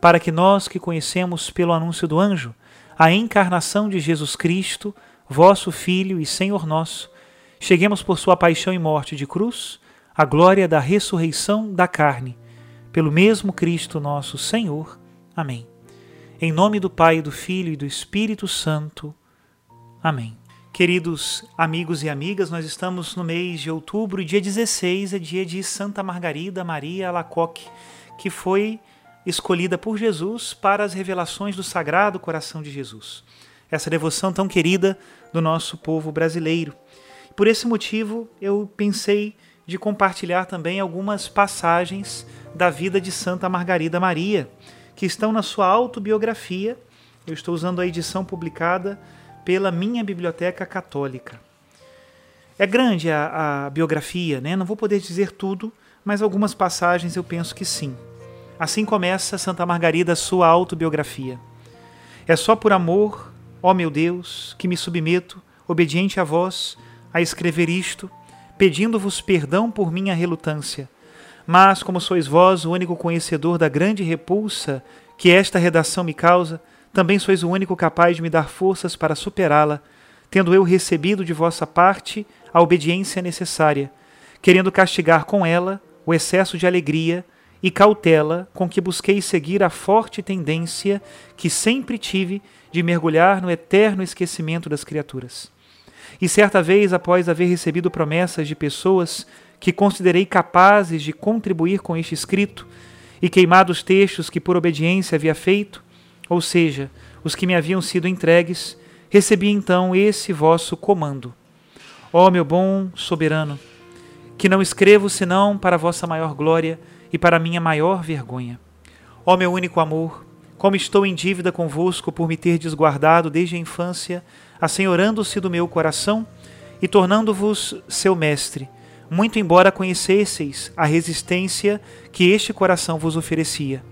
para que nós que conhecemos pelo anúncio do anjo a encarnação de Jesus Cristo, vosso Filho e Senhor nosso, cheguemos por sua paixão e morte de cruz à glória da ressurreição da carne, pelo mesmo Cristo nosso Senhor. Amém. Em nome do Pai, do Filho e do Espírito Santo. Amém. Queridos amigos e amigas, nós estamos no mês de outubro, dia 16 é dia de Santa Margarida Maria Alacoque, que foi escolhida por Jesus para as revelações do Sagrado Coração de Jesus. Essa devoção tão querida do nosso povo brasileiro. Por esse motivo, eu pensei de compartilhar também algumas passagens da vida de Santa Margarida Maria, que estão na sua autobiografia. Eu estou usando a edição publicada pela minha biblioteca católica. É grande a, a biografia, né? Não vou poder dizer tudo, mas algumas passagens eu penso que sim. Assim começa Santa Margarida sua autobiografia. É só por amor, ó meu Deus, que me submeto, obediente a vós, a escrever isto, pedindo-vos perdão por minha relutância. Mas, como sois vós o único conhecedor da grande repulsa que esta redação me causa, também sois o único capaz de me dar forças para superá-la, tendo eu recebido de vossa parte a obediência necessária, querendo castigar com ela o excesso de alegria e cautela com que busquei seguir a forte tendência que sempre tive de mergulhar no eterno esquecimento das criaturas. E certa vez, após haver recebido promessas de pessoas que considerei capazes de contribuir com este escrito, e queimado os textos que por obediência havia feito, ou seja, os que me haviam sido entregues, recebi então esse vosso comando. Ó meu bom soberano, que não escrevo senão para vossa maior glória, e para minha maior vergonha. Ó meu único amor, como estou em dívida convosco por me ter desguardado desde a infância, assenhorando-se do meu coração e tornando-vos seu mestre, muito embora conhecesseis a resistência que este coração vos oferecia.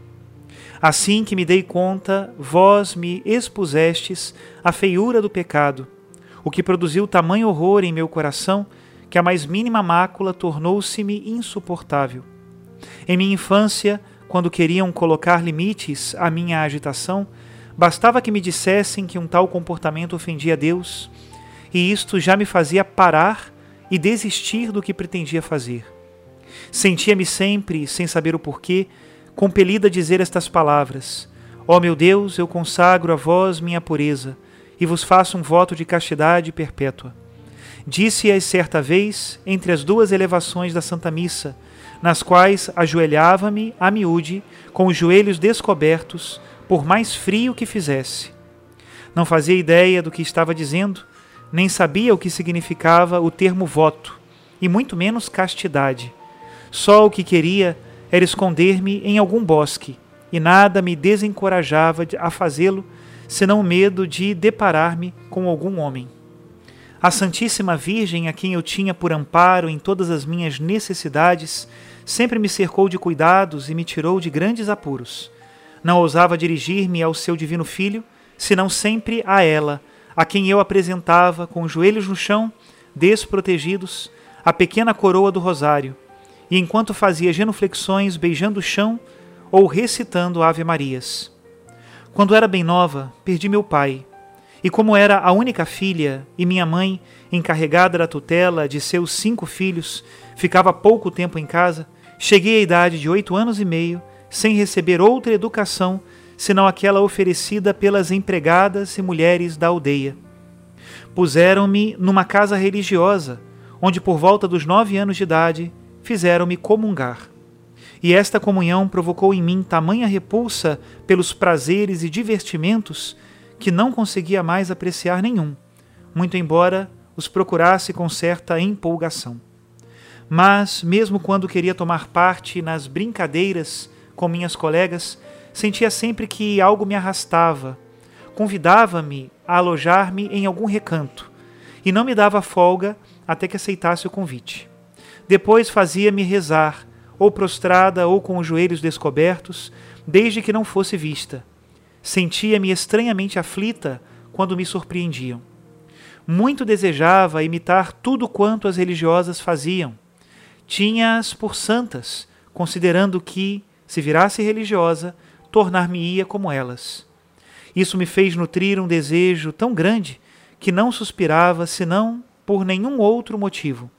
Assim que me dei conta, vós me expusestes à feiura do pecado, o que produziu tamanho horror em meu coração que a mais mínima mácula tornou-se-me insuportável. Em minha infância, quando queriam colocar limites à minha agitação, bastava que me dissessem que um tal comportamento ofendia a Deus, e isto já me fazia parar e desistir do que pretendia fazer. Sentia-me sempre, sem saber o porquê, compelida a dizer estas palavras: Ó oh meu Deus, eu consagro a vós minha pureza e vos faço um voto de castidade perpétua. Disse-as certa vez, entre as duas elevações da Santa Missa, nas quais ajoelhava-me a miúde, com os joelhos descobertos, por mais frio que fizesse. Não fazia ideia do que estava dizendo, nem sabia o que significava o termo voto, e muito menos castidade. Só o que queria era esconder-me em algum bosque, e nada me desencorajava a fazê-lo, senão o medo de deparar-me com algum homem. A Santíssima Virgem, a quem eu tinha por amparo em todas as minhas necessidades, sempre me cercou de cuidados e me tirou de grandes apuros. Não ousava dirigir-me ao seu divino Filho, senão sempre a ela, a quem eu apresentava, com os joelhos no chão, desprotegidos, a pequena coroa do rosário, e enquanto fazia genuflexões beijando o chão ou recitando Ave Marias. Quando era bem nova, perdi meu pai, e como era a única filha e minha mãe, encarregada da tutela de seus cinco filhos, ficava pouco tempo em casa, cheguei à idade de oito anos e meio sem receber outra educação senão aquela oferecida pelas empregadas e mulheres da aldeia. Puseram-me numa casa religiosa, onde por volta dos nove anos de idade fizeram-me comungar. E esta comunhão provocou em mim tamanha repulsa pelos prazeres e divertimentos que não conseguia mais apreciar nenhum, muito embora os procurasse com certa empolgação. Mas, mesmo quando queria tomar parte nas brincadeiras com minhas colegas, sentia sempre que algo me arrastava, convidava-me a alojar-me em algum recanto e não me dava folga até que aceitasse o convite. Depois fazia-me rezar, ou prostrada ou com os joelhos descobertos, desde que não fosse vista. Sentia-me estranhamente aflita quando me surpreendiam. Muito desejava imitar tudo quanto as religiosas faziam. Tinha-as por santas, considerando que, se virasse religiosa, tornar-me-ia como elas. Isso me fez nutrir um desejo tão grande que não suspirava senão por nenhum outro motivo,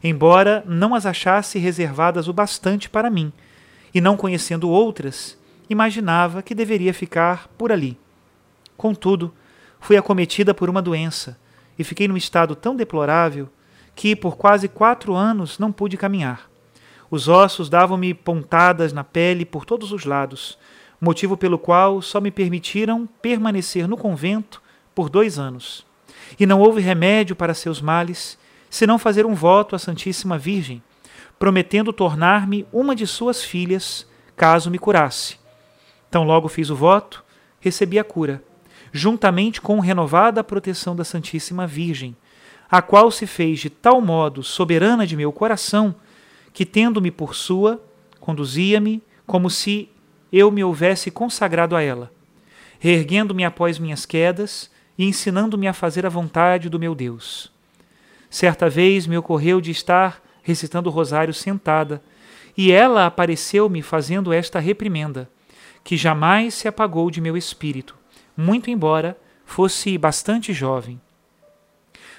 embora não as achasse reservadas o bastante para mim, e não conhecendo outras, imaginava que deveria ficar por ali. Contudo, fui acometida por uma doença e fiquei num estado tão deplorável que por quase quatro anos não pude caminhar. Os ossos davam-me pontadas na pele por todos os lados, motivo pelo qual só me permitiram permanecer no convento por dois anos. E não houve remédio para seus males, senão fazer um voto à Santíssima Virgem, prometendo tornar-me uma de suas filhas, caso me curasse. Tão logo fiz o voto, recebi a cura, juntamente com renovada proteção da Santíssima Virgem, a qual se fez de tal modo soberana de meu coração, que, tendo-me por sua, conduzia-me como se eu me houvesse consagrado a ela, reerguendo-me após minhas quedas e ensinando-me a fazer a vontade do meu Deus. Certa vez me ocorreu de estar recitando o rosário sentada, e ela apareceu-me fazendo esta reprimenda, que jamais se apagou de meu espírito, muito embora fosse bastante jovem.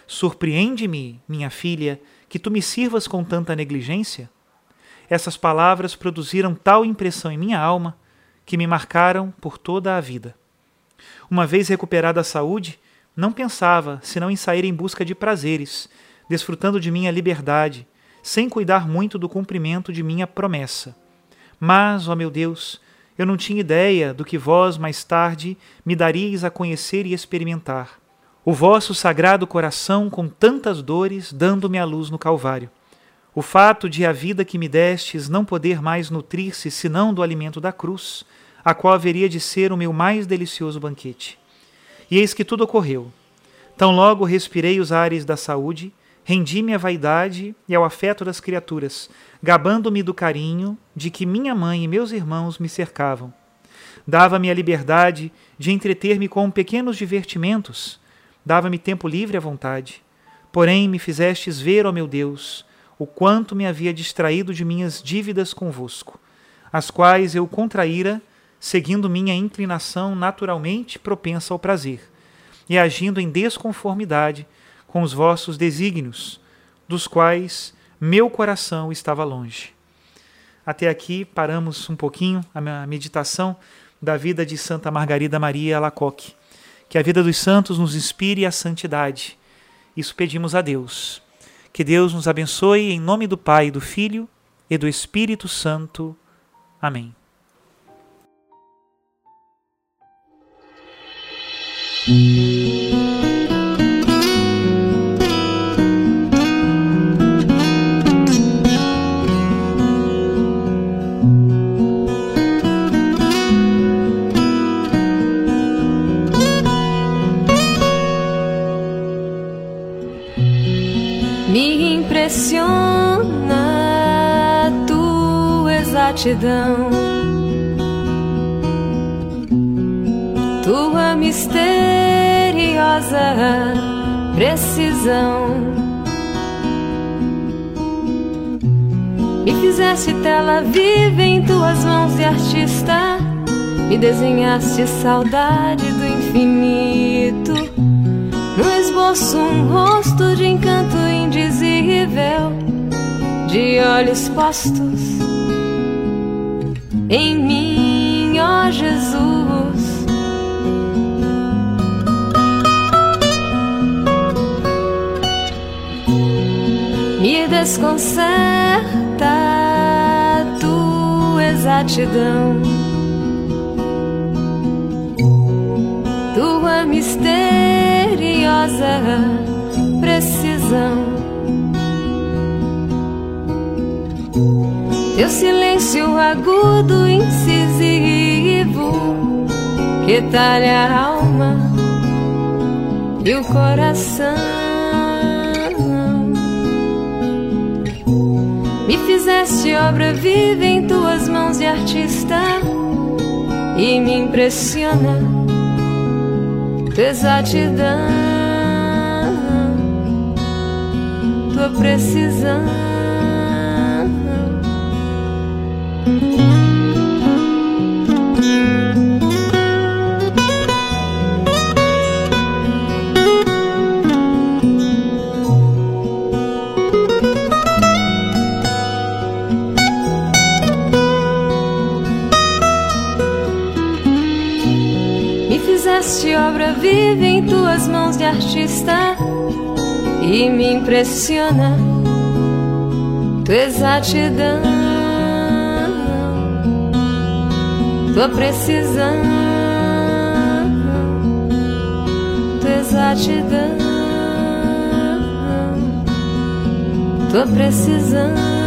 Surpreende-me, minha filha, que tu me sirvas com tanta negligência? Essas palavras produziram tal impressão em minha alma que me marcaram por toda a vida. Uma vez recuperada a saúde, não pensava senão em sair em busca de prazeres, desfrutando de minha liberdade, sem cuidar muito do cumprimento de minha promessa. Mas, ó meu Deus, eu não tinha ideia do que vós mais tarde me daríeis a conhecer e experimentar. O vosso sagrado coração com tantas dores dando-me a luz no Calvário. O fato de a vida que me destes não poder mais nutrir-se senão do alimento da cruz, a qual haveria de ser o meu mais delicioso banquete. E eis que tudo ocorreu. Tão logo respirei os ares da saúde, rendi-me à vaidade e ao afeto das criaturas, gabando-me do carinho de que minha mãe e meus irmãos me cercavam. Dava-me a liberdade de entreter-me com pequenos divertimentos, dava-me tempo livre à vontade. Porém, me fizestes ver, ó meu Deus, o quanto me havia distraído de minhas dívidas convosco, as quais eu contraíra, seguindo minha inclinação naturalmente propensa ao prazer, e agindo em desconformidade com os vossos desígnios, dos quais meu coração estava longe. Até aqui paramos um pouquinho a meditação da vida de Santa Margarida Maria Alacoque. Que a vida dos santos nos inspire a santidade. Isso pedimos a Deus. Que Deus nos abençoe em nome do Pai, do Filho e do Espírito Santo. Amém. Gratidão. Tua misteriosa precisão. Me fizeste tela viva em tuas mãos de artista, me desenhaste saudade do infinito. No esboço, um rosto de encanto indizível, de olhos postos em mim, ó Jesus. Me desconcerta tua exatidão, tua misteriosa precisão. Teu silêncio agudo, incisivo, que talha a alma e o coração. Me fizeste obra viva em tuas mãos de artista e me impressiona tua exatidão, tua precisão. Fizeste obra viva em tuas mãos de artista e me impressiona tua exatidão, tua precisão, tua exatidão, tua precisão.